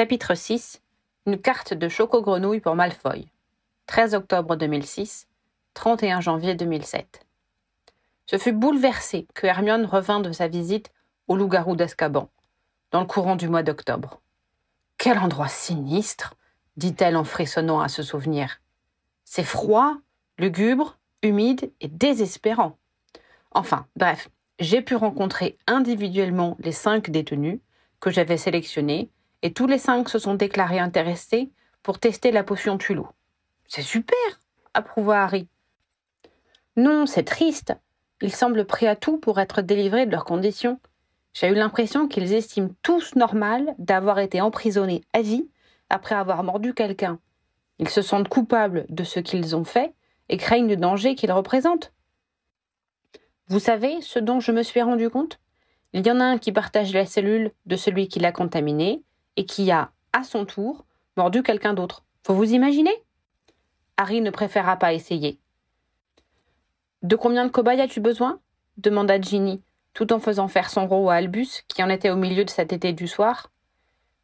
Chapitre 6 Une carte de choco-grenouille pour Malfoy. 13 octobre 2006, 31 janvier 2007. Ce fut bouleversé que Hermione revint de sa visite au loup-garou d'Azkaban, dans le courant du mois d'octobre. Quel endroit sinistre dit-elle en frissonnant à ce souvenir. C'est froid, lugubre, humide et désespérant. Enfin, bref, j'ai pu rencontrer individuellement les cinq détenus que j'avais sélectionnés et tous les cinq se sont déclarés intéressés pour tester la potion Tulou. C'est super, approuva Harry. Non, c'est triste. Ils semblent prêts à tout pour être délivrés de leurs conditions. J'ai eu l'impression qu'ils estiment tous normal d'avoir été emprisonnés à vie après avoir mordu quelqu'un. Ils se sentent coupables de ce qu'ils ont fait et craignent le danger qu'ils représentent. Vous savez ce dont je me suis rendu compte? Il y en a un qui partage la cellule de celui qui l'a contaminé et qui a, à son tour, mordu quelqu'un d'autre. Faut vous imaginer? Harry ne préféra pas essayer. De combien de cobayes as-tu besoin? demanda Ginny, tout en faisant faire son rôle à Albus, qui en était au milieu de cet été du soir.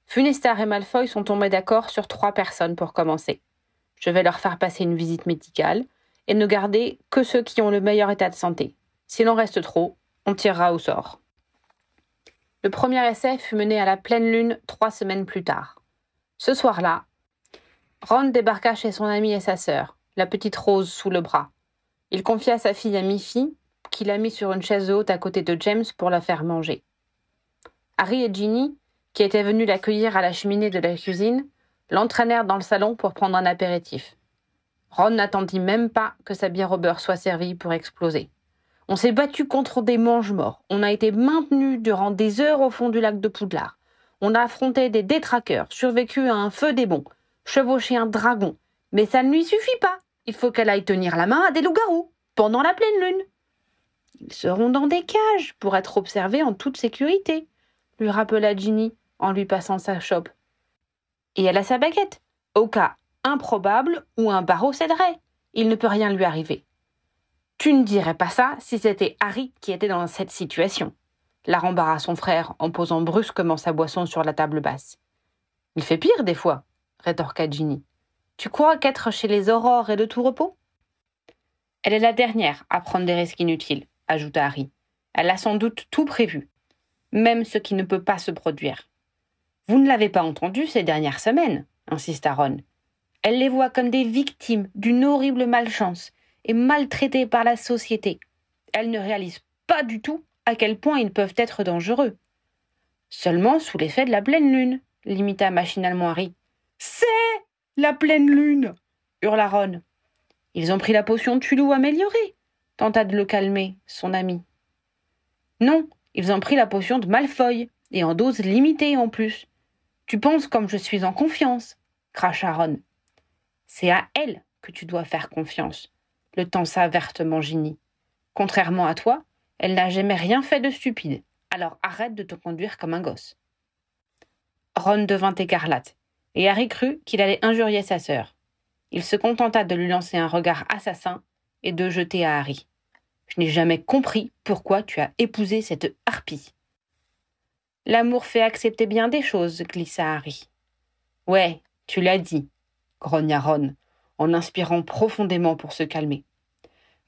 Funestar et Malfoy sont tombés d'accord sur trois personnes pour commencer. Je vais leur faire passer une visite médicale et ne garder que ceux qui ont le meilleur état de santé. S'il en reste trop, on tirera au sort. Le premier essai fut mené à la pleine lune trois semaines plus tard. Ce soir-là, Ron débarqua chez son ami et sa sœur, la petite Rose sous le bras. Il confia sa fille à Miffy, qui la mit sur une chaise haute à côté de James pour la faire manger. Harry et Ginny, qui étaient venus l'accueillir à la cheminée de la cuisine, l'entraînèrent dans le salon pour prendre un apéritif. Ron n'attendit même pas que sa bière au beurre soit servie pour exploser. On s'est battu contre des mange-morts. On a été maintenu durant des heures au fond du lac de Poudlard. On a affronté des détraqueurs, survécu à un feu des bons, chevauché un dragon. Mais ça ne lui suffit pas. Il faut qu'elle aille tenir la main à des loups-garous, pendant la pleine lune. Ils seront dans des cages pour être observés en toute sécurité, lui rappela Ginny en lui passant sa chope. Et elle a sa baguette, au cas improbable où un barreau céderait. Il ne peut rien lui arriver. Tu ne dirais pas ça si c'était Harry qui était dans cette situation. La rembarra son frère en posant brusquement sa boisson sur la table basse. Il fait pire des fois, rétorqua Ginny. Tu crois qu'être chez les aurores est de tout repos? Elle est la dernière à prendre des risques inutiles, ajouta Harry. Elle a sans doute tout prévu, même ce qui ne peut pas se produire. Vous ne l'avez pas entendu ces dernières semaines, insista Ron. Elle les voit comme des victimes d'une horrible malchance et par la société. Elles ne réalisent pas du tout à quel point ils peuvent être dangereux. Seulement sous l'effet de la pleine lune, limita machinalement Harry. C'est la pleine lune hurla Ron. Ils ont pris la potion de Tulou améliorée, tenta de le calmer, son ami. Non, ils ont pris la potion de Malfoy, et en dose limitée en plus. Tu penses comme je suis en confiance, cracha Ron. C'est à elle que tu dois faire confiance le tensa vertement Ginny. Contrairement à toi, elle n'a jamais rien fait de stupide, alors arrête de te conduire comme un gosse. Ron devint écarlate, et Harry crut qu'il allait injurier sa sœur. Il se contenta de lui lancer un regard assassin et de jeter à Harry. Je n'ai jamais compris pourquoi tu as épousé cette harpie. L'amour fait accepter bien des choses, glissa Harry. Ouais, tu l'as dit, grogna Ron, en inspirant profondément pour se calmer.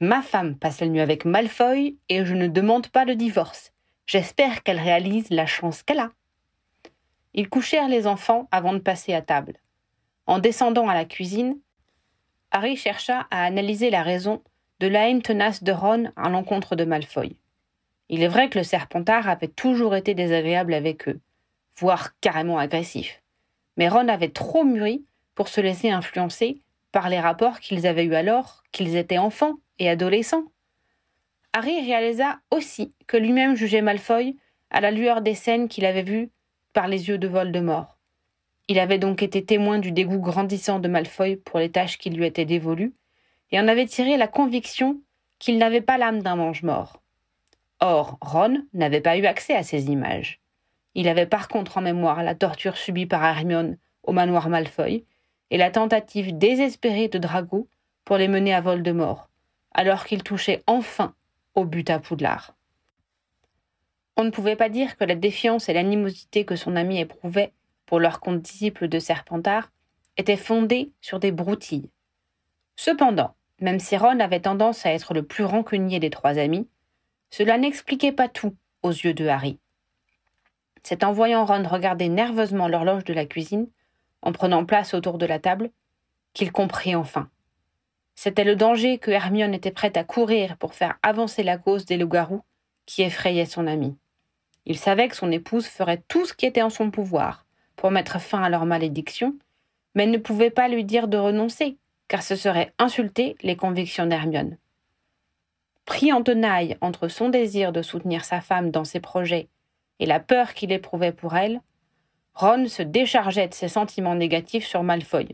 Ma femme passe la nuit avec Malfoy et je ne demande pas le divorce. J'espère qu'elle réalise la chance qu'elle a. Ils couchèrent les enfants avant de passer à table. En descendant à la cuisine, Harry chercha à analyser la raison de la haine tenace de Ron à l'encontre de Malfoy. Il est vrai que le Serpentard avait toujours été désagréable avec eux, voire carrément agressif. Mais Ron avait trop mûri pour se laisser influencer par les rapports qu'ils avaient eus alors qu'ils étaient enfants et adolescents. Harry réalisa aussi que lui-même jugeait Malfoy à la lueur des scènes qu'il avait vues par les yeux de Voldemort. Il avait donc été témoin du dégoût grandissant de Malfoy pour les tâches qui lui étaient dévolues, et en avait tiré la conviction qu'il n'avait pas l'âme d'un mange-mort. Or, Ron n'avait pas eu accès à ces images. Il avait par contre en mémoire la torture subie par Hermione au manoir Malfoy, et la tentative désespérée de Drago pour les mener à Voldemort, alors qu'il touchait enfin au but à Poudlard. On ne pouvait pas dire que la défiance et l'animosité que son ami éprouvait pour leurs condisciples de Serpentard était fondée sur des broutilles. Cependant, même si Ron avait tendance à être le plus rancunier des trois amis, cela n'expliquait pas tout aux yeux de Harry. C'est en voyant Ron regarder nerveusement l'horloge de la cuisine, en prenant place autour de la table, qu'il comprit enfin. C'était le danger que Hermione était prête à courir pour faire avancer la cause des loups-garous qui effrayait son ami. Il savait que son épouse ferait tout ce qui était en son pouvoir pour mettre fin à leur malédiction, mais ne pouvait pas lui dire de renoncer, car ce serait insulter les convictions d'Hermione. Pris en tenaille entre son désir de soutenir sa femme dans ses projets et la peur qu'il éprouvait pour elle, Ron se déchargeait de ses sentiments négatifs sur Malfoy,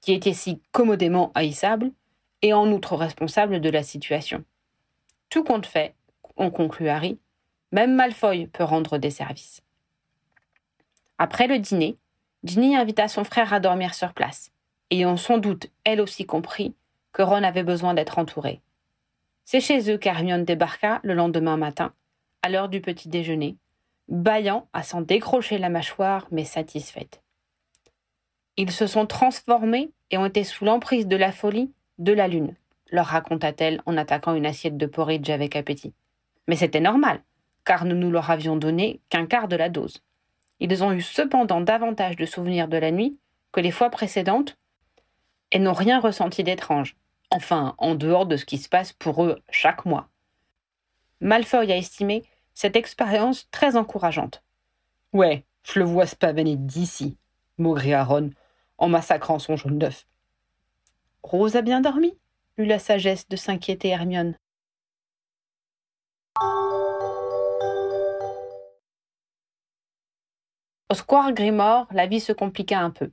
qui était si commodément haïssable et en outre responsable de la situation. Tout compte fait, on conclut Harry, même Malfoy peut rendre des services. Après le dîner, Ginny invita son frère à dormir sur place, ayant sans doute elle aussi compris que Ron avait besoin d'être entouré. C'est chez eux qu'Hermione débarqua le lendemain matin, à l'heure du petit déjeuner, bâillant à s'en décrocher la mâchoire, mais satisfaite. Ils se sont transformés et ont été sous l'emprise de la folie de la lune, leur raconta-t-elle en attaquant une assiette de porridge avec appétit. Mais c'était normal, car nous ne leur avions donné qu'un quart de la dose. Ils ont eu cependant davantage de souvenirs de la nuit que les fois précédentes et n'ont rien ressenti d'étrange, enfin en dehors de ce qui se passe pour eux chaque mois. Malfoy a estimé cette expérience très encourageante. Ouais, je le vois se pavaner d'ici, maugréa Ron en massacrant son jaune d'œuf. Rose a bien dormi eut la sagesse de s'inquiéter Hermione. Au square Grimore, la vie se compliqua un peu.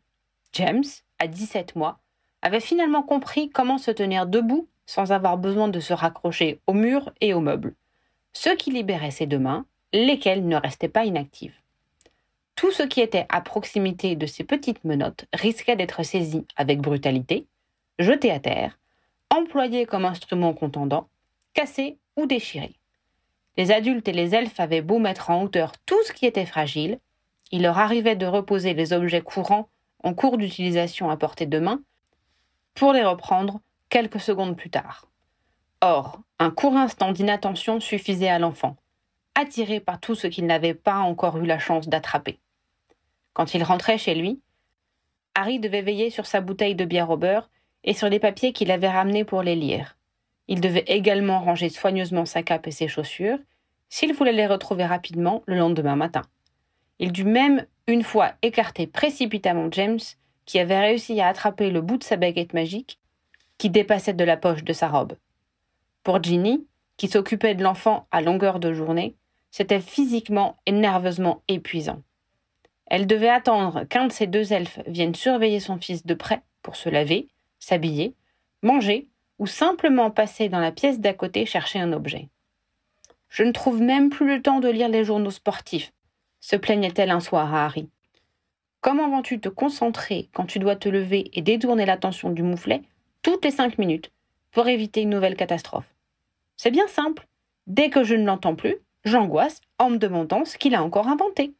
James, à 17 mois, avait finalement compris comment se tenir debout sans avoir besoin de se raccrocher au mur et aux meubles, ce qui libérait ses deux mains, lesquelles ne restaient pas inactives. Tout ce qui était à proximité de ces petites menottes risquait d'être saisi avec brutalité, jeté à terre, employé comme instrument contendant, cassé ou déchiré. Les adultes et les elfes avaient beau mettre en hauteur tout ce qui était fragile, il leur arrivait de reposer les objets courants en cours d'utilisation à portée de main pour les reprendre quelques secondes plus tard. Or, un court instant d'inattention suffisait à l'enfant, attiré par tout ce qu'il n'avait pas encore eu la chance d'attraper. Quand il rentrait chez lui, Harry devait veiller sur sa bouteille de bière au beurre et sur les papiers qu'il avait ramenés pour les lire. Il devait également ranger soigneusement sa cape et ses chaussures, s'il voulait les retrouver rapidement le lendemain matin. Il dut même une fois écarter précipitamment James, qui avait réussi à attraper le bout de sa baguette magique qui dépassait de la poche de sa robe. Pour Ginny, qui s'occupait de l'enfant à longueur de journée, c'était physiquement et nerveusement épuisant. Elle devait attendre qu'un de ces deux elfes vienne surveiller son fils de près pour se laver, s'habiller, manger ou simplement passer dans la pièce d'à côté chercher un objet. Je ne trouve même plus le temps de lire les journaux sportifs, se plaignait-elle un soir à Harry. Comment vas-tu te concentrer quand tu dois te lever et détourner l'attention du mouflet toutes les cinq minutes pour éviter une nouvelle catastrophe? C'est bien simple. Dès que je ne l'entends plus, j'angoisse en me demandant ce qu'il a encore inventé.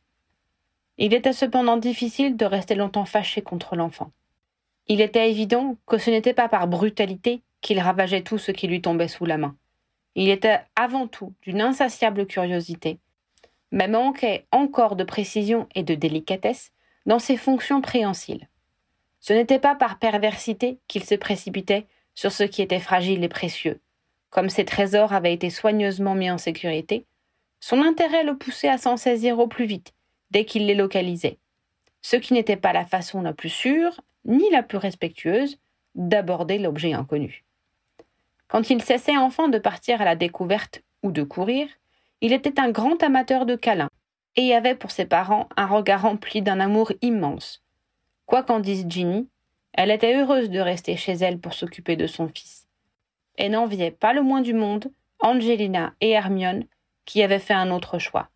Il était cependant difficile de rester longtemps fâché contre l'enfant. Il était évident que ce n'était pas par brutalité qu'il ravageait tout ce qui lui tombait sous la main. Il était avant tout d'une insatiable curiosité, mais manquait encore de précision et de délicatesse dans ses fonctions préhensiles. Ce n'était pas par perversité qu'il se précipitait sur ce qui était fragile et précieux. Comme ses trésors avaient été soigneusement mis en sécurité, son intérêt le poussait à s'en saisir au plus vite, dès qu'il les localisait, ce qui n'était pas la façon la plus sûre, ni la plus respectueuse, d'aborder l'objet inconnu. Quand il cessait enfin de partir à la découverte ou de courir, il était un grand amateur de câlins, et avait pour ses parents un regard rempli d'un amour immense. Quoi qu'en dise Ginny, elle était heureuse de rester chez elle pour s'occuper de son fils, et n'enviait pas le moins du monde Angelina et Hermione, qui avaient fait un autre choix.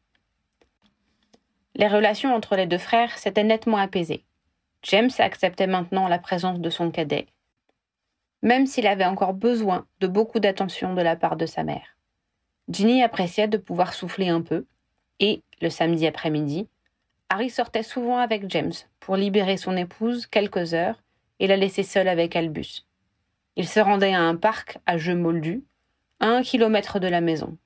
Les relations entre les deux frères s'étaient nettement apaisées. James acceptait maintenant la présence de son cadet, même s'il avait encore besoin de beaucoup d'attention de la part de sa mère. Ginny appréciait de pouvoir souffler un peu, et, le samedi après-midi, Harry sortait souvent avec James pour libérer son épouse quelques heures et la laisser seule avec Albus. Il se rendait à un parc à jeux moldus, à un kilomètre de la maison.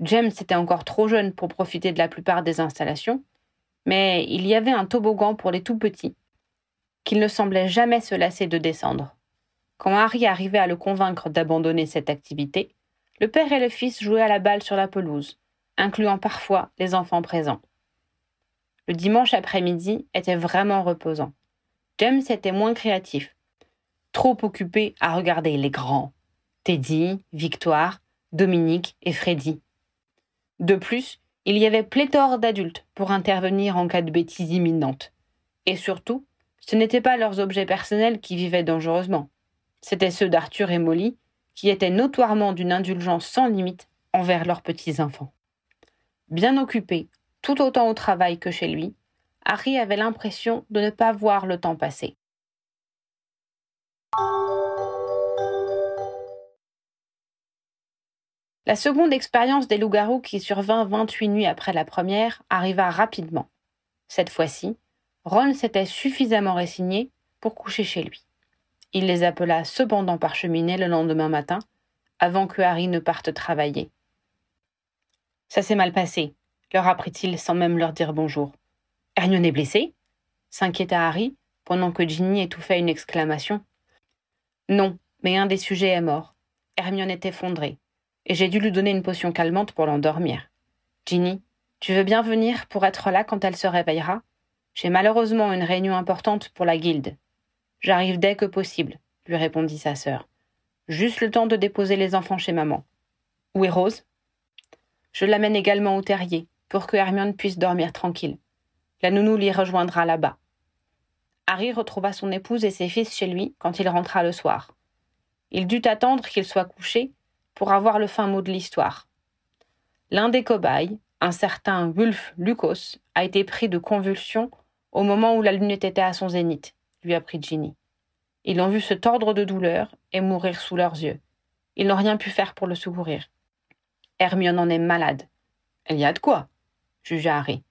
James était encore trop jeune pour profiter de la plupart des installations, mais il y avait un toboggan pour les tout petits, qu'il ne semblait jamais se lasser de descendre. Quand Harry arrivait à le convaincre d'abandonner cette activité, le père et le fils jouaient à la balle sur la pelouse, incluant parfois les enfants présents. Le dimanche après-midi était vraiment reposant. James était moins créatif, trop occupé à regarder les grands Teddy, Victoire, Dominique et Freddy. De plus, il y avait pléthore d'adultes pour intervenir en cas de bêtise imminente. Et surtout, ce n'étaient pas leurs objets personnels qui vivaient dangereusement. C'étaient ceux d'Arthur et Molly, qui étaient notoirement d'une indulgence sans limite envers leurs petits-enfants. Bien occupé, tout autant au travail que chez lui, Harry avait l'impression de ne pas voir le temps passer. La seconde expérience des loups-garous qui survint 28 nuits après la première arriva rapidement. Cette fois-ci, Ron s'était suffisamment résigné pour coucher chez lui. Il les appela cependant par cheminée le lendemain matin, avant que Harry ne parte travailler. Ça s'est mal passé, leur apprit-il sans même leur dire bonjour. Hermione est blessée? s'inquiéta Harry, pendant que Ginny étouffait une exclamation. Non, mais un des sujets est mort. Hermione est effondrée et j'ai dû lui donner une potion calmante pour l'endormir. Ginny, tu veux bien venir pour être là quand elle se réveillera? J'ai malheureusement une réunion importante pour la guilde. J'arrive dès que possible, lui répondit sa sœur. Juste le temps de déposer les enfants chez maman. Où est Rose? Je l'amène également au terrier, pour que Hermione puisse dormir tranquille. La nounou l'y rejoindra là-bas. Harry retrouva son épouse et ses fils chez lui quand il rentra le soir. Il dut attendre qu'ils soient couchés pour avoir le fin mot de l'histoire. L'un des cobayes, un certain Wulf Lucos, a été pris de convulsions au moment où la lune était à son zénith, lui apprit Ginny. Ils l'ont vu se tordre de douleur et mourir sous leurs yeux. Ils n'ont rien pu faire pour le secourir. Hermione en est malade. Elle y a de quoi, jugea Harry.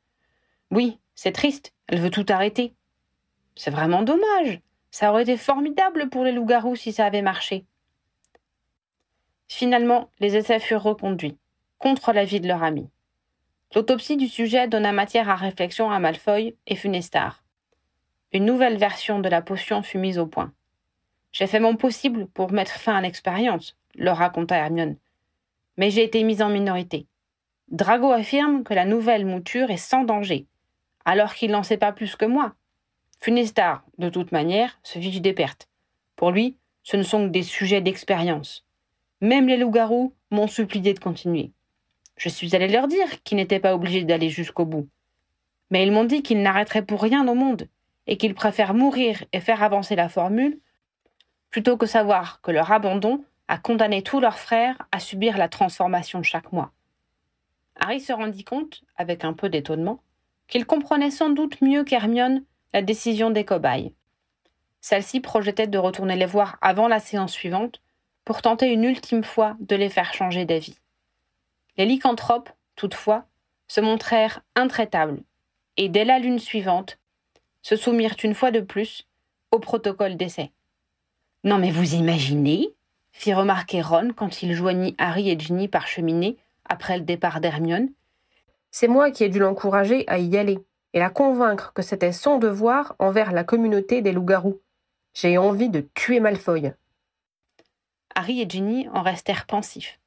Oui, c'est triste, elle veut tout arrêter. C'est vraiment dommage. Ça aurait été formidable pour les loups-garous si ça avait marché. Finalement, les essais furent reconduits, contre l'avis de leur ami. L'autopsie du sujet donna matière à réflexion à Malfoy et Funestar. Une nouvelle version de la potion fut mise au point. J'ai fait mon possible pour mettre fin à l'expérience, leur raconta Hermione. Mais j'ai été mise en minorité. Drago affirme que la nouvelle mouture est sans danger, alors qu'il n'en sait pas plus que moi. Funestar, de toute manière, se fiche des pertes. Pour lui, ce ne sont que des sujets d'expérience. Même les loups-garous m'ont supplié de continuer. Je suis allé leur dire qu'ils n'étaient pas obligés d'aller jusqu'au bout. Mais ils m'ont dit qu'ils n'arrêteraient pour rien au monde, et qu'ils préfèrent mourir et faire avancer la formule, plutôt que savoir que leur abandon a condamné tous leurs frères à subir la transformation chaque mois. Harry se rendit compte, avec un peu d'étonnement, qu'il comprenait sans doute mieux qu'Hermione la décision des cobayes. Celle-ci projetait de retourner les voir avant la séance suivante pour tenter une ultime fois de les faire changer d'avis. Les lycanthropes, toutefois, se montrèrent intraitables, et dès la lune suivante, se soumirent une fois de plus au protocole d'essai. Non mais vous imaginez fit remarquer Ron quand il joignit Harry et Ginny par cheminée après le départ d'Hermione. C'est moi qui ai dû l'encourager à y aller et la convaincre que c'était son devoir envers la communauté des loups-garous. J'ai envie de tuer Malfoy. Harry et Ginny en restèrent pensifs.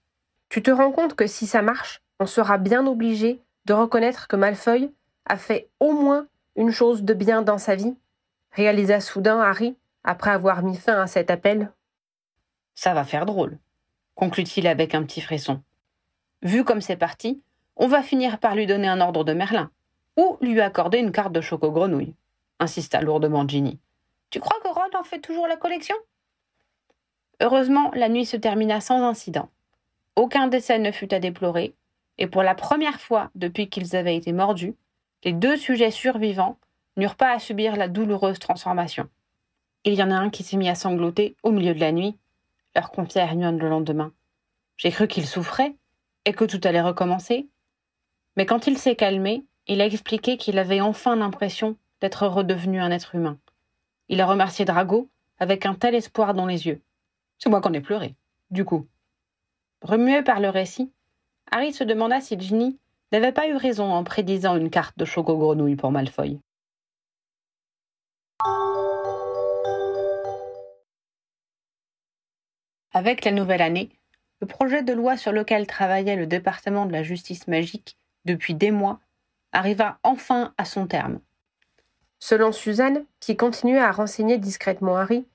Tu te rends compte que si ça marche, on sera bien obligé de reconnaître que Malfoy a fait au moins une chose de bien dans sa vie? Réalisa soudain Harry après avoir mis fin à cet appel. Ça va faire drôle, conclut-il avec un petit frisson. Vu comme c'est parti, on va finir par lui donner un ordre de Merlin, ou lui accorder une carte de choco-grenouille, insista lourdement Ginny. Tu crois que Ron en fait toujours la collection? Heureusement, la nuit se termina sans incident. Aucun décès ne fut à déplorer, et pour la première fois depuis qu'ils avaient été mordus, les deux sujets survivants n'eurent pas à subir la douloureuse transformation. Il y en a un qui s'est mis à sangloter au milieu de la nuit, leur confia Hermione le lendemain. J'ai cru qu'il souffrait et que tout allait recommencer. Mais quand il s'est calmé, il a expliqué qu'il avait enfin l'impression d'être redevenu un être humain. Il a remercié Drago avec un tel espoir dans les yeux. C'est moi qu'on ai pleuré, du coup. Remué par le récit, Harry se demanda si Ginny n'avait pas eu raison en prédisant une carte de choco grenouille pour Malfoy. Avec la nouvelle année, le projet de loi sur lequel travaillait le département de la justice magique depuis des mois arriva enfin à son terme. Selon Suzanne, qui continuait à renseigner discrètement Harry,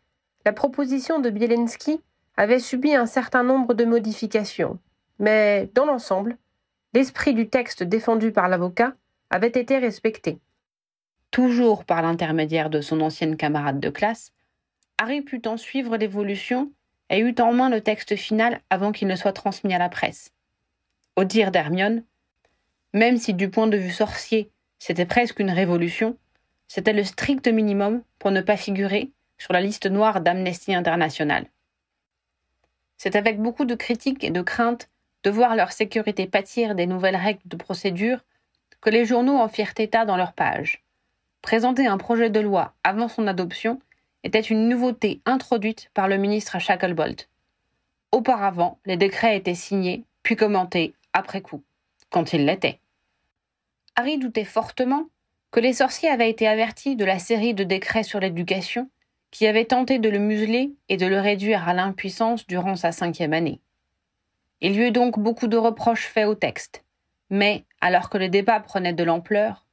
la proposition de Bielensky avait subi un certain nombre de modifications, mais dans l'ensemble, l'esprit du texte défendu par l'avocat avait été respecté. Toujours par l'intermédiaire de son ancienne camarade de classe, Harry put en suivre l'évolution et eut en main le texte final avant qu'il ne soit transmis à la presse. Au dire d'Hermione, même si du point de vue sorcier, c'était presque une révolution, c'était le strict minimum pour ne pas figurer sur la liste noire d'Amnesty International. C'est avec beaucoup de critiques et de craintes de voir leur sécurité pâtir des nouvelles règles de procédure que les journaux en firent état dans leurs pages. Présenter un projet de loi avant son adoption était une nouveauté introduite par le ministre Shacklebolt. Auparavant, les décrets étaient signés, puis commentés après coup, quand ils l'étaient. Harry doutait fortement que les sorciers avaient été avertis de la série de décrets sur l'éducation qui avaient tenté de le museler et de le réduire à l'impuissance durant sa cinquième année. Il y eut donc beaucoup de reproches faits au texte, mais, alors que le débat prenait de l'ampleur,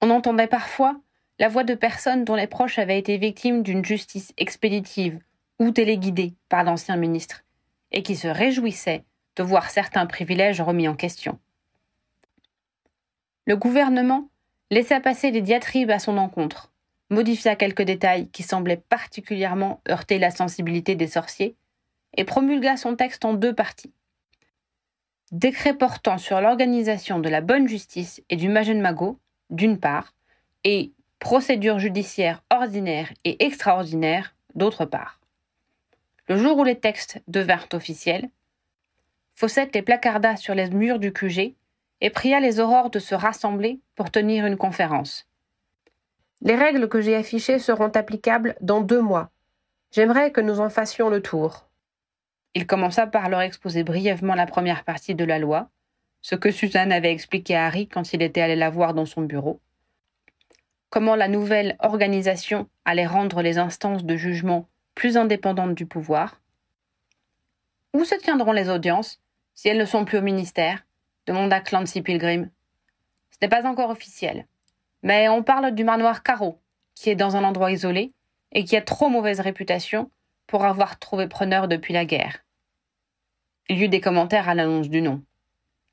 on entendait parfois la voix de personnes dont les proches avaient été victimes d'une justice expéditive ou téléguidée par l'ancien ministre, et qui se réjouissaient de voir certains privilèges remis en question. Le gouvernement laissa passer des diatribes à son encontre, modifia quelques détails qui semblaient particulièrement heurter la sensibilité des sorciers, et promulgua son texte en deux parties. Décret portant sur l'organisation de la bonne justice et du Mago, d'une part, et procédure judiciaire ordinaire et extraordinaire, d'autre part. Le jour où les textes devinrent officiels, Fawcett les placarda sur les murs du QG et pria les aurores de se rassembler pour tenir une conférence. Les règles que j'ai affichées seront applicables dans deux mois. J'aimerais que nous en fassions le tour. Il commença par leur exposer brièvement la première partie de la loi, ce que Suzanne avait expliqué à Harry quand il était allé la voir dans son bureau, comment la nouvelle organisation allait rendre les instances de jugement plus indépendantes du pouvoir. Où se tiendront les audiences si elles ne sont plus au ministère? Demanda Clancy Pilgrim. Ce n'est pas encore officiel. Mais on parle du manoir Caro, qui est dans un endroit isolé et qui a trop mauvaise réputation pour avoir trouvé preneur depuis la guerre. Il y eut des commentaires à l'annonce du nom.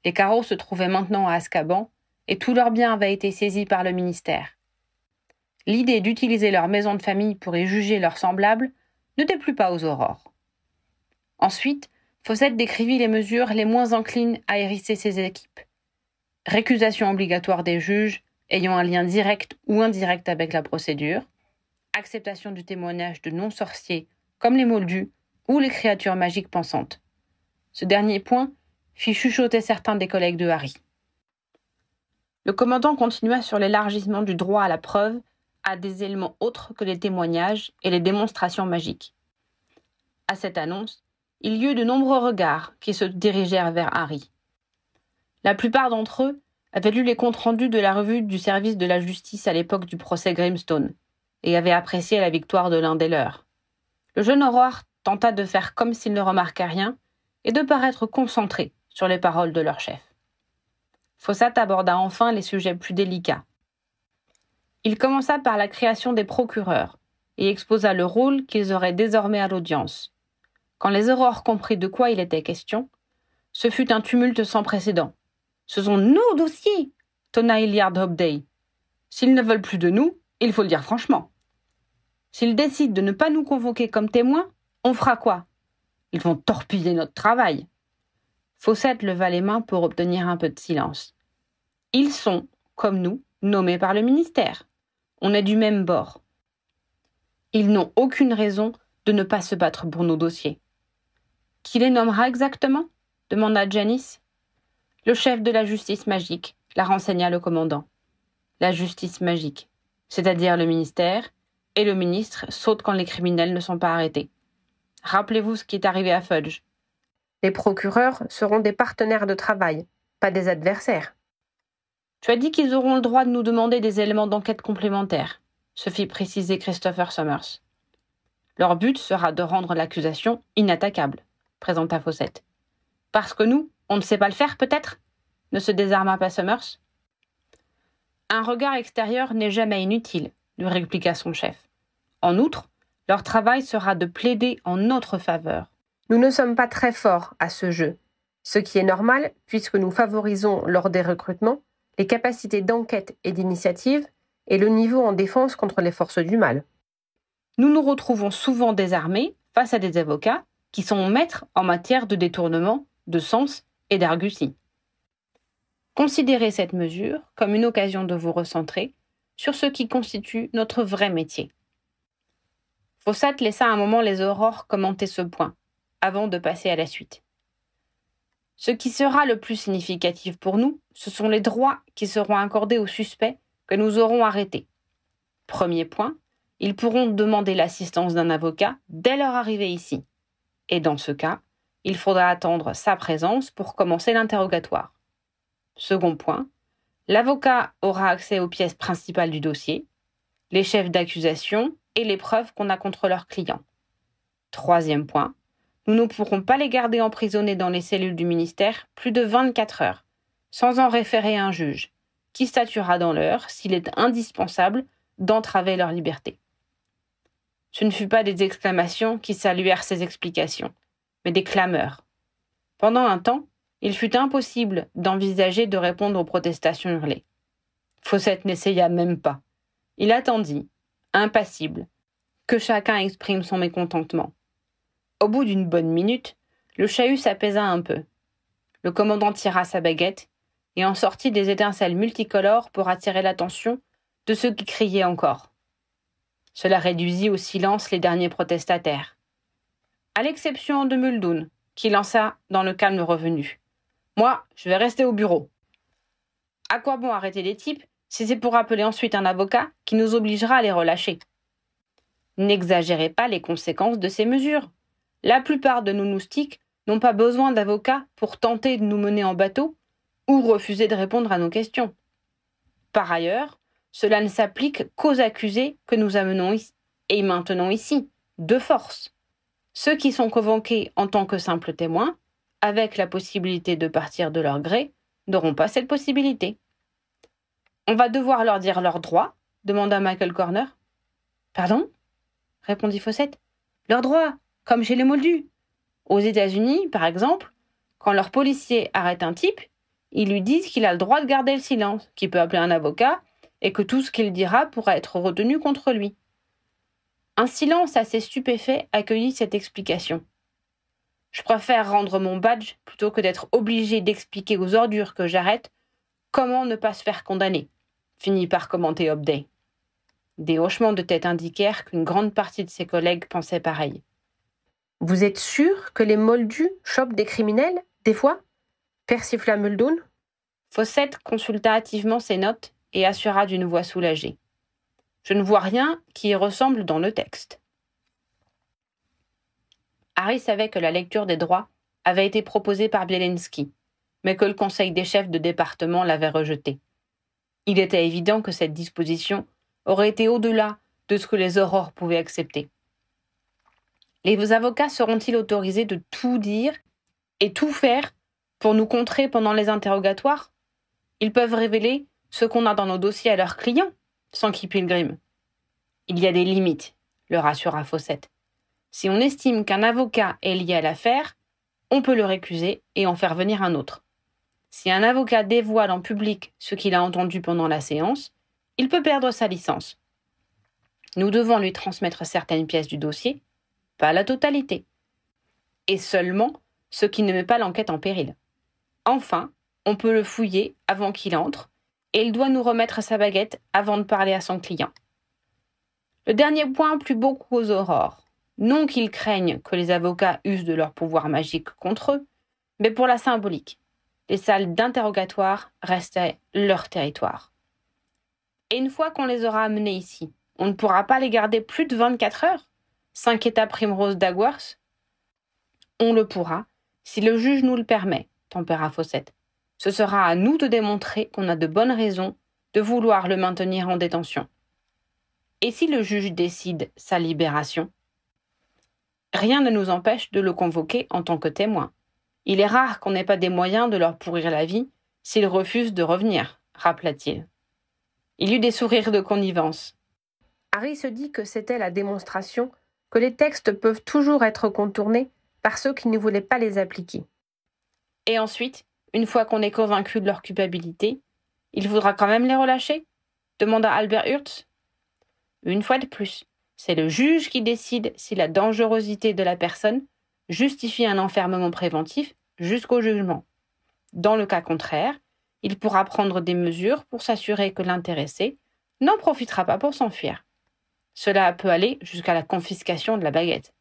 Les Carreaux se trouvaient maintenant à Azkaban et tous leurs biens avaient été saisis par le ministère. L'idée d'utiliser leur maison de famille pour y juger leurs semblables ne déplut pas aux aurores. Ensuite, Fawcett décrivit les mesures les moins enclines à hérisser ses équipes. Récusation obligatoire des juges ayant un lien direct ou indirect avec la procédure, acceptation du témoignage de non-sorciers comme les moldus ou les créatures magiques pensantes. Ce dernier point fit chuchoter certains des collègues de Harry. Le commandant continua sur l'élargissement du droit à la preuve à des éléments autres que les témoignages et les démonstrations magiques. À cette annonce, il y eut de nombreux regards qui se dirigèrent vers Harry. La plupart d'entre eux avaient lu les comptes rendus de la revue du service de la justice à l'époque du procès Grimstone et avaient apprécié la victoire de l'un des leurs. Le jeune Aurore tenta de faire comme s'il ne remarquait rien et de paraître concentré sur les paroles de leur chef. Fossat aborda enfin les sujets plus délicats. Il commença par la création des procureurs et exposa le rôle qu'ils auraient désormais à l'audience. Quand les aurores comprit de quoi il était question, ce fut un tumulte sans précédent. Ce sont nos dossiers, tonna Hilliard Hobday. S'ils ne veulent plus de nous, il faut le dire franchement. S'ils décident de ne pas nous convoquer comme témoins, on fera quoi? Ils vont torpiller notre travail. Fawcett leva les mains pour obtenir un peu de silence. Ils sont, comme nous, nommés par le ministère. On est du même bord. Ils n'ont aucune raison de ne pas se battre pour nos dossiers. Qui les nommera exactement? demanda Janice. Le chef de la justice magique, la renseigna le commandant. La justice magique, c'est-à-dire le ministère, et le ministre sautent quand les criminels ne sont pas arrêtés. Rappelez-vous ce qui est arrivé à Fudge. Les procureurs seront des partenaires de travail, pas des adversaires. Tu as dit qu'ils auront le droit de nous demander des éléments d'enquête complémentaires, se fit préciser Christopher Summers. Leur but sera de rendre l'accusation inattaquable, présenta Fawcett. Parce que nous, on ne sait pas le faire, peut-être? Ne se désarma pas Summers. Un regard extérieur n'est jamais inutile, lui répliqua son chef. En outre, leur travail sera de plaider en notre faveur. Nous ne sommes pas très forts à ce jeu, ce qui est normal puisque nous favorisons lors des recrutements les capacités d'enquête et d'initiative et le niveau en défense contre les forces du mal. Nous nous retrouvons souvent désarmés face à des avocats qui sont maîtres en matière de détournement, de sens et d'argutie. Considérez cette mesure comme une occasion de vous recentrer sur ce qui constitue notre vrai métier. Fossat laissa un moment les aurores commenter ce point, avant de passer à la suite. Ce qui sera le plus significatif pour nous, ce sont les droits qui seront accordés aux suspects que nous aurons arrêtés. Premier point, ils pourront demander l'assistance d'un avocat dès leur arrivée ici. Et dans ce cas, il faudra attendre sa présence pour commencer l'interrogatoire. Second point, l'avocat aura accès aux pièces principales du dossier, les chefs d'accusation et les preuves qu'on a contre leur client. Troisième point, nous ne pourrons pas les garder emprisonnés dans les cellules du ministère plus de 24 heures, sans en référer à un juge, qui statuera dans l'heure s'il est indispensable d'entraver leur liberté. Ce ne fut pas des exclamations qui saluèrent ces explications, mais des clameurs. Pendant un temps, il fut impossible d'envisager de répondre aux protestations hurlées. Fawcett n'essaya même pas. Il attendit, impassible, que chacun exprime son mécontentement. Au bout d'une bonne minute, le chahut s'apaisa un peu. Le commandant tira sa baguette et en sortit des étincelles multicolores pour attirer l'attention de ceux qui criaient encore. Cela réduisit au silence les derniers protestataires. À l'exception de Muldoon, qui lança dans le calme revenu. Moi, je vais rester au bureau. À quoi bon arrêter les types si c'est pour appeler ensuite un avocat qui nous obligera à les relâcher? N'exagérez pas les conséquences de ces mesures. La plupart de nos moustiques n'ont pas besoin d'avocats pour tenter de nous mener en bateau ou refuser de répondre à nos questions. Par ailleurs, cela ne s'applique qu'aux accusés que nous amenons et maintenons ici, de force. Ceux qui sont convoqués en tant que simples témoins avec la possibilité de partir de leur gré, n'auront pas cette possibilité. On va devoir leur dire leurs droits demanda Michael Corner. Pardon? répondit Fawcett. Leurs droits, comme chez les Moldus. Aux États-Unis, par exemple, quand leur policier arrête un type, ils lui disent qu'il a le droit de garder le silence, qu'il peut appeler un avocat, et que tout ce qu'il dira pourra être retenu contre lui. Un silence assez stupéfait accueillit cette explication. Je préfère rendre mon badge plutôt que d'être obligé d'expliquer aux ordures que j'arrête comment ne pas se faire condamner, finit par commenter Hobday. Des hochements de tête indiquèrent qu'une grande partie de ses collègues pensaient pareil. Vous êtes sûr que les moldus chopent des criminels, des fois? Persifla Muldoon. Fawcett consulta hâtivement ses notes et assura d'une voix soulagée. Je ne vois rien qui y ressemble dans le texte. Harry savait que la lecture des droits avait été proposée par Bielenski, mais que le conseil des chefs de département l'avait rejetée. Il était évident que cette disposition aurait été au-delà de ce que les aurores pouvaient accepter. Les avocats seront-ils autorisés de tout dire et tout faire pour nous contrer pendant les interrogatoires? Ils peuvent révéler ce qu'on a dans nos dossiers à leurs clients, sans qu'ils Pilgrim. Il y a des limites, le rassura Fawcett. Si on estime qu'un avocat est lié à l'affaire, on peut le récuser et en faire venir un autre. Si un avocat dévoile en public ce qu'il a entendu pendant la séance, il peut perdre sa licence. Nous devons lui transmettre certaines pièces du dossier, pas la totalité, et seulement ce qui ne met pas l'enquête en péril. Enfin, on peut le fouiller avant qu'il entre, et il doit nous remettre sa baguette avant de parler à son client. Le dernier point plut beaucoup aux aurores non qu'ils craignent que les avocats usent de leur pouvoir magique contre eux, mais pour la symbolique. les salles d'interrogatoire restaient leur territoire. Et une fois qu'on les aura amenés ici, on ne pourra pas les garder plus de 24 heures? S'inquiéta Primrose Dagworth. On le pourra, si le juge nous le permet, tempéra Fawcett. Ce sera à nous de démontrer qu'on a de bonnes raisons de vouloir le maintenir en détention. Et si le juge décide sa libération Rien ne nous empêche de le convoquer en tant que témoin. Il est rare qu'on n'ait pas des moyens de leur pourrir la vie s'ils refusent de revenir, rappela-t-il. Il y eut des sourires de connivence. Harry se dit que c'était la démonstration que les textes peuvent toujours être contournés par ceux qui ne voulaient pas les appliquer. Et ensuite, une fois qu'on est convaincu de leur culpabilité, il faudra quand même les relâcher? demanda Albert Hurtz. Une fois de plus, c'est le juge qui décide si la dangerosité de la personne justifie un enfermement préventif jusqu'au jugement. Dans le cas contraire, il pourra prendre des mesures pour s'assurer que l'intéressé n'en profitera pas pour s'enfuir. Cela peut aller jusqu'à la confiscation de la baguette.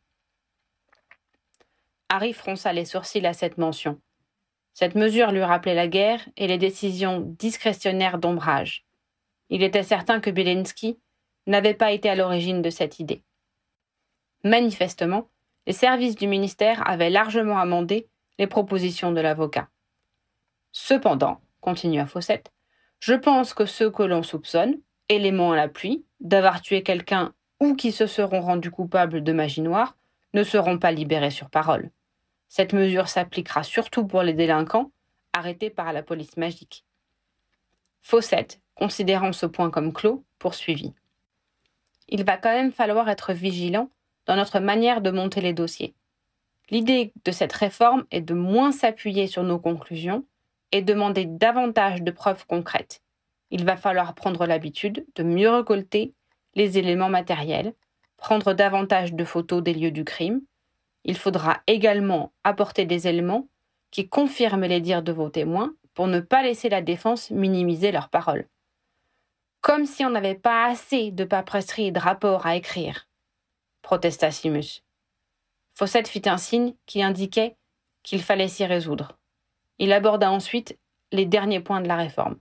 Harry fronça les sourcils à cette mention. Cette mesure lui rappelait la guerre et les décisions discrétionnaires d'ombrage. Il était certain que Belensky n'avait pas été à l'origine de cette idée. Manifestement, les services du ministère avaient largement amendé les propositions de l'avocat. Cependant, continua Fawcett, je pense que ceux que l'on soupçonne, éléments à la pluie, d'avoir tué quelqu'un ou qui se seront rendus coupables de magie noire ne seront pas libérés sur parole. Cette mesure s'appliquera surtout pour les délinquants arrêtés par la police magique. Fawcett, considérant ce point comme clos, poursuivit. Il va quand même falloir être vigilant dans notre manière de monter les dossiers. L'idée de cette réforme est de moins s'appuyer sur nos conclusions et demander davantage de preuves concrètes il va falloir prendre l'habitude de mieux récolter les éléments matériels, prendre davantage de photos des lieux du crime. Il faudra également apporter des éléments qui confirment les dires de vos témoins pour ne pas laisser la défense minimiser leurs paroles. Comme si on n'avait pas assez de paperasserie et de rapports à écrire, protesta Simus. Fawcett fit un signe qui indiquait qu'il fallait s'y résoudre. Il aborda ensuite les derniers points de la réforme.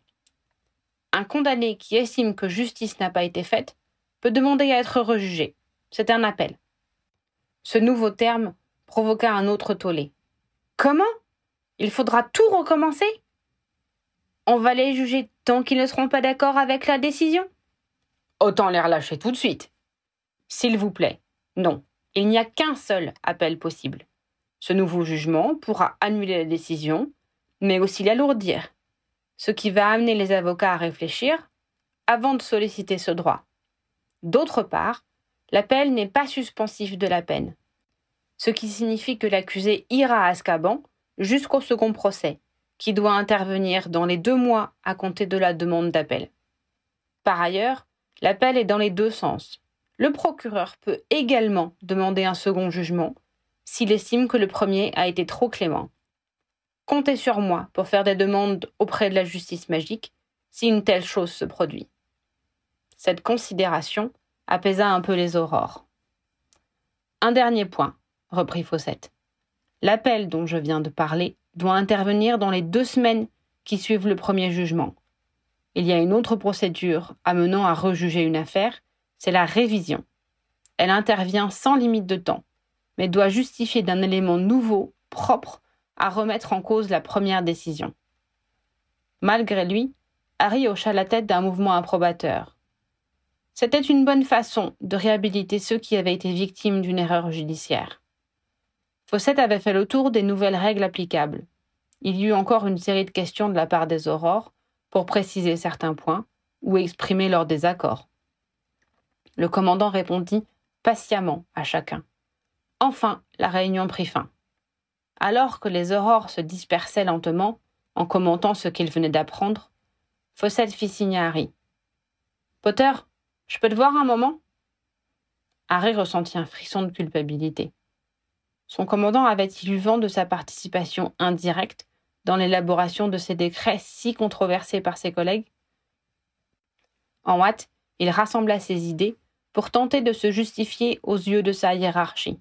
Un condamné qui estime que justice n'a pas été faite peut demander à être rejugé. C'est un appel. Ce nouveau terme provoqua un autre tollé. Comment? Il faudra tout recommencer? On va les juger tant qu'ils ne seront pas d'accord avec la décision? Autant les relâcher tout de suite. S'il vous plaît, non, il n'y a qu'un seul appel possible. Ce nouveau jugement pourra annuler la décision, mais aussi l'alourdir ce qui va amener les avocats à réfléchir avant de solliciter ce droit. D'autre part, l'appel n'est pas suspensif de la peine, ce qui signifie que l'accusé ira à Azkaban jusqu'au second procès, qui doit intervenir dans les deux mois à compter de la demande d'appel. Par ailleurs, l'appel est dans les deux sens. Le procureur peut également demander un second jugement s'il estime que le premier a été trop clément. Comptez sur moi pour faire des demandes auprès de la justice magique si une telle chose se produit. Cette considération apaisa un peu les aurores. Un dernier point, reprit Fawcett. L'appel dont je viens de parler doit intervenir dans les deux semaines qui suivent le premier jugement. Il y a une autre procédure amenant à rejuger une affaire, c'est la révision. Elle intervient sans limite de temps, mais doit justifier d'un élément nouveau, propre, à remettre en cause la première décision. Malgré lui, Harry hocha la tête d'un mouvement approbateur. C'était une bonne façon de réhabiliter ceux qui avaient été victimes d'une erreur judiciaire. Fawcett avait fait le tour des nouvelles règles applicables. Il y eut encore une série de questions de la part des aurores pour préciser certains points ou exprimer leur désaccord. Le commandant répondit patiemment à chacun. Enfin, la réunion prit fin. Alors que les aurores se dispersaient lentement, en commentant ce qu'ils venaient d'apprendre, Fawcett fit signe à Harry. Potter, je peux te voir un moment? Harry ressentit un frisson de culpabilité. Son commandant avait-il eu vent de sa participation indirecte dans l'élaboration de ces décrets si controversés par ses collègues? En hâte, il rassembla ses idées pour tenter de se justifier aux yeux de sa hiérarchie.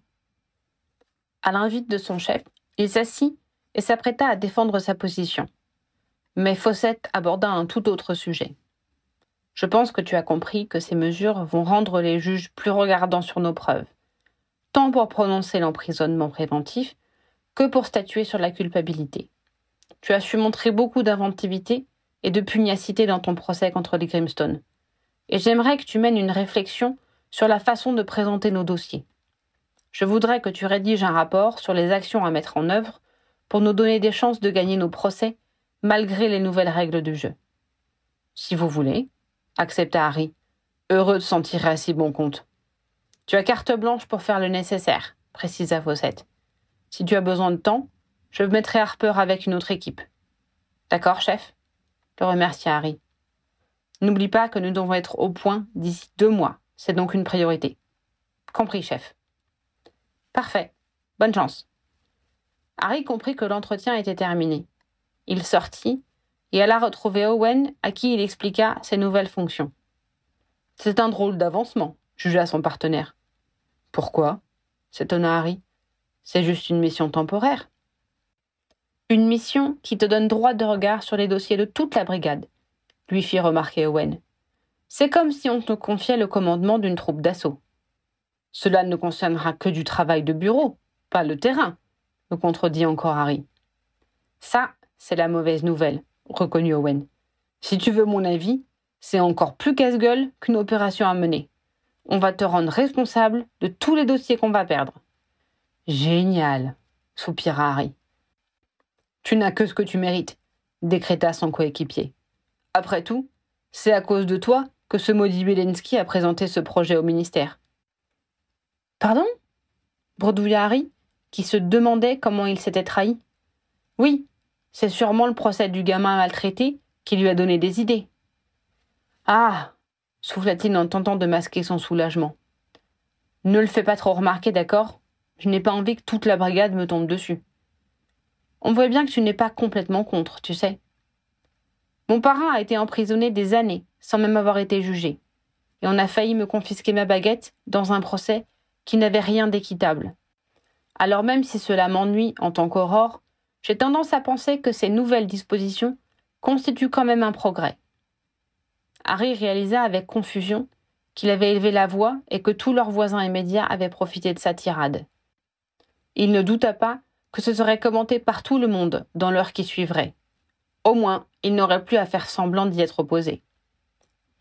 À l'invite de son chef, il s'assit et s'apprêta à défendre sa position. Mais Fawcett aborda un tout autre sujet. Je pense que tu as compris que ces mesures vont rendre les juges plus regardants sur nos preuves, tant pour prononcer l'emprisonnement préventif que pour statuer sur la culpabilité. Tu as su montrer beaucoup d'inventivité et de pugnacité dans ton procès contre les Grimstone. Et j'aimerais que tu mènes une réflexion sur la façon de présenter nos dossiers. Je voudrais que tu rédiges un rapport sur les actions à mettre en œuvre pour nous donner des chances de gagner nos procès malgré les nouvelles règles du jeu. Si vous voulez, accepta Harry, heureux de s'en tirer à si bon compte. Tu as carte blanche pour faire le nécessaire, précisa Fawcett. Si tu as besoin de temps, je mettrai Harper avec une autre équipe. D'accord, chef? Le remercia Harry. N'oublie pas que nous devons être au point d'ici deux mois. C'est donc une priorité. Compris, chef. Parfait. Bonne chance. Harry comprit que l'entretien était terminé. Il sortit et alla retrouver Owen, à qui il expliqua ses nouvelles fonctions. C'est un drôle d'avancement, jugea son partenaire. Pourquoi? S'étonna Harry. C'est juste une mission temporaire. Une mission qui te donne droit de regard sur les dossiers de toute la brigade, lui fit remarquer Owen. C'est comme si on te confiait le commandement d'une troupe d'assaut. Cela ne concernera que du travail de bureau, pas le terrain, me contredit encore Harry. Ça, c'est la mauvaise nouvelle, reconnut Owen. Si tu veux mon avis, c'est encore plus casse-gueule qu'une opération à mener. On va te rendre responsable de tous les dossiers qu'on va perdre. Génial, soupira Harry. Tu n'as que ce que tu mérites, décréta son coéquipier. Après tout, c'est à cause de toi que ce maudit Belensky a présenté ce projet au ministère. Pardon? bredouilla Harry, qui se demandait comment il s'était trahi. Oui, c'est sûrement le procès du gamin maltraité qui lui a donné des idées. Ah souffla-t-il en tentant de masquer son soulagement. Ne le fais pas trop remarquer, d'accord? Je n'ai pas envie que toute la brigade me tombe dessus. On voit bien que tu n'es pas complètement contre, tu sais. Mon parrain a été emprisonné des années, sans même avoir été jugé. Et on a failli me confisquer ma baguette dans un procès qui n'avait rien d'équitable. Alors même si cela m'ennuie en tant qu'aurore, j'ai tendance à penser que ces nouvelles dispositions constituent quand même un progrès. Harry réalisa avec confusion qu'il avait élevé la voix et que tous leurs voisins immédiats avaient profité de sa tirade. Il ne douta pas que ce serait commenté par tout le monde dans l'heure qui suivrait. Au moins, il n'aurait plus à faire semblant d'y être opposé.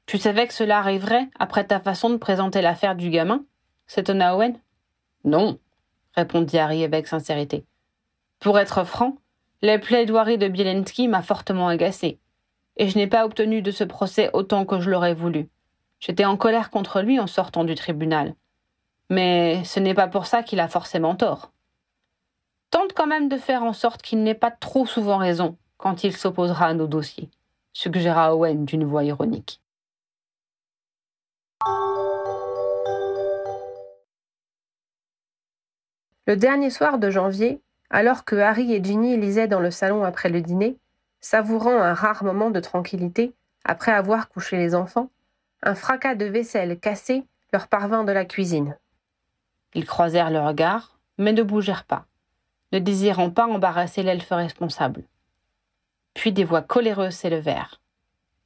Tu savais que cela arriverait après ta façon de présenter l'affaire du gamin? S'étonna Owen. Non, répondit Harry avec sincérité. Pour être franc, les plaidoiries de Bielensky m'a fortement agacé, et je n'ai pas obtenu de ce procès autant que je l'aurais voulu. J'étais en colère contre lui en sortant du tribunal. Mais ce n'est pas pour ça qu'il a forcément tort. Tente quand même de faire en sorte qu'il n'ait pas trop souvent raison quand il s'opposera à nos dossiers, suggéra Owen d'une voix ironique. Le dernier soir de janvier, alors que Harry et Ginny lisaient dans le salon après le dîner, savourant un rare moment de tranquillité après avoir couché les enfants, un fracas de vaisselle cassée leur parvint de la cuisine. Ils croisèrent le regard, mais ne bougèrent pas, ne désirant pas embarrasser l'elfe responsable. Puis des voix coléreuses s'élevèrent.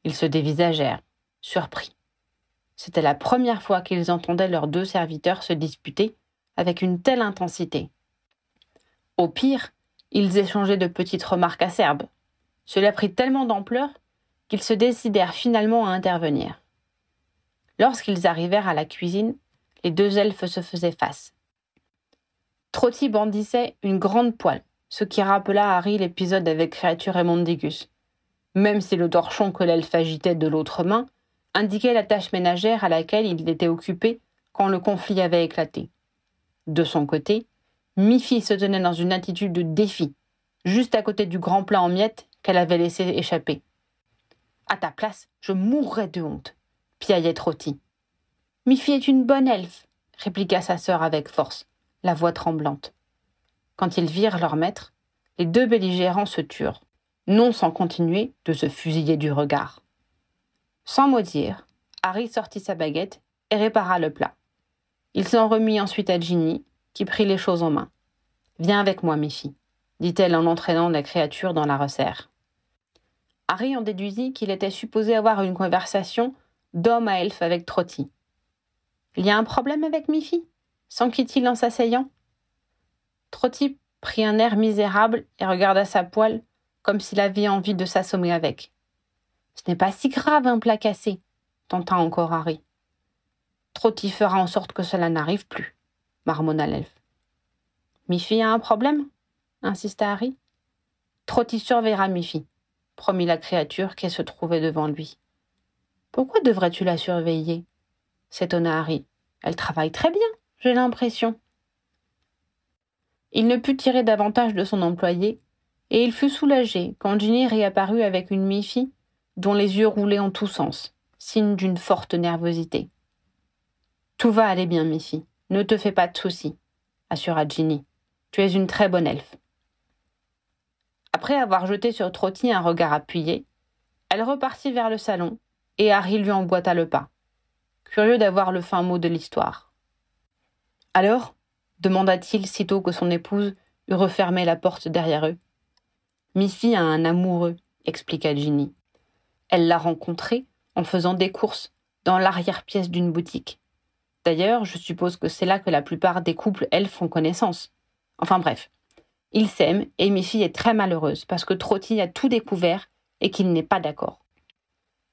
Ils se dévisagèrent, surpris. C'était la première fois qu'ils entendaient leurs deux serviteurs se disputer avec une telle intensité. Au pire, ils échangeaient de petites remarques acerbes. Cela prit tellement d'ampleur qu'ils se décidèrent finalement à intervenir. Lorsqu'ils arrivèrent à la cuisine, les deux elfes se faisaient face. Trotty bandissait une grande poêle, ce qui rappela à Harry l'épisode avec Créature et Mondigus. Même si le torchon que l'elfe agitait de l'autre main indiquait la tâche ménagère à laquelle il était occupé quand le conflit avait éclaté. De son côté, Miffy se tenait dans une attitude de défi, juste à côté du grand plat en miettes qu'elle avait laissé échapper. À ta place, je mourrais de honte, piaillait Trotty. Miffy est une bonne elfe, répliqua sa sœur avec force, la voix tremblante. Quand ils virent leur maître, les deux belligérants se turent, non sans continuer de se fusiller du regard. Sans mot dire, Harry sortit sa baguette et répara le plat. Il s'en remit ensuite à Ginny, qui prit les choses en main. Viens avec moi, mes filles. dit-elle en entraînant la créature dans la resserre. Harry en déduisit qu'il était supposé avoir une conversation d'homme à elfe avec Trotty. Il y a un problème avec Miffy s'enquit-il en s'asseyant. Trotty prit un air misérable et regarda sa poêle comme s'il avait envie de s'assommer avec. Ce n'est pas si grave un plat cassé, tenta encore Harry. Trotty fera en sorte que cela n'arrive plus, marmonna l'elfe. Miffy a un problème? insista Harry. Trotty surveillera Miffy, promit la créature qui se trouvait devant lui. Pourquoi devrais-tu la surveiller? s'étonna Harry. Elle travaille très bien, j'ai l'impression. Il ne put tirer davantage de son employé, et il fut soulagé quand Ginny réapparut avec une Miffy dont les yeux roulaient en tous sens, signe d'une forte nervosité. Tout va aller bien, Miffy. Ne te fais pas de soucis, assura Ginny. Tu es une très bonne elfe. Après avoir jeté sur Trotty un regard appuyé, elle repartit vers le salon, et Harry lui emboîta le pas, curieux d'avoir le fin mot de l'histoire. Alors demanda-t-il sitôt que son épouse eut refermé la porte derrière eux. Miffy a un amoureux, expliqua Ginny. Elle l'a rencontré en faisant des courses dans l'arrière-pièce d'une boutique. D'ailleurs, je suppose que c'est là que la plupart des couples elfes font connaissance. Enfin bref, ils s'aiment et Miffy est très malheureuse parce que Trotty a tout découvert et qu'il n'est pas d'accord.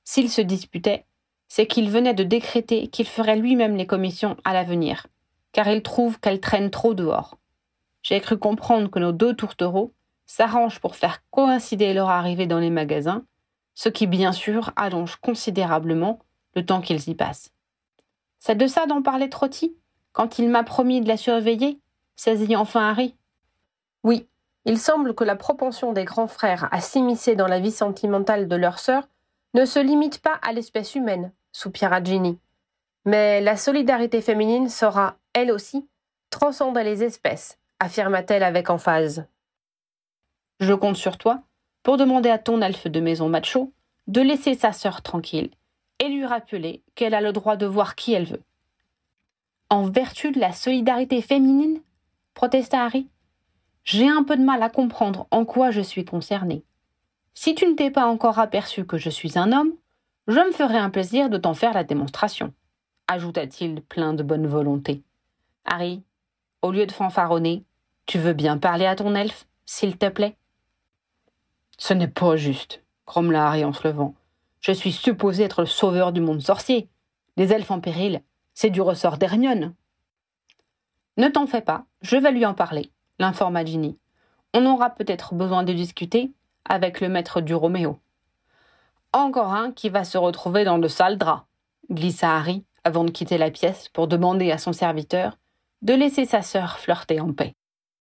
S'ils se disputaient, c'est qu'il venait de décréter qu'il ferait lui-même les commissions à l'avenir, car il trouve qu'elle traîne trop dehors. J'ai cru comprendre que nos deux tourtereaux s'arrangent pour faire coïncider leur arrivée dans les magasins, ce qui bien sûr allonge considérablement le temps qu'ils y passent. C'est de ça dont parlait Trotty, quand il m'a promis de la surveiller saisit enfin Harry. Oui, il semble que la propension des grands frères à s'immiscer dans la vie sentimentale de leur sœur ne se limite pas à l'espèce humaine, soupira Ginny. Mais la solidarité féminine saura, elle aussi, transcender les espèces, affirma-t-elle avec emphase. Je compte sur toi pour demander à ton elfe de maison macho de laisser sa sœur tranquille et lui rappeler qu'elle a le droit de voir qui elle veut. En vertu de la solidarité féminine protesta Harry. J'ai un peu de mal à comprendre en quoi je suis concerné. Si tu ne t'es pas encore aperçu que je suis un homme, je me ferai un plaisir de t'en faire la démonstration, ajouta-t-il plein de bonne volonté. Harry, au lieu de fanfaronner, tu veux bien parler à ton elfe, s'il te plaît? Ce n'est pas juste, grommela Harry en se levant. Je suis supposé être le sauveur du monde sorcier. Les elfes en péril, c'est du ressort d'Hermione. Ne t'en fais pas, je vais lui en parler, l'informa Ginny. On aura peut-être besoin de discuter avec le maître du Roméo. Encore un qui va se retrouver dans le sale drap, glissa Harry avant de quitter la pièce pour demander à son serviteur de laisser sa sœur flirter en paix.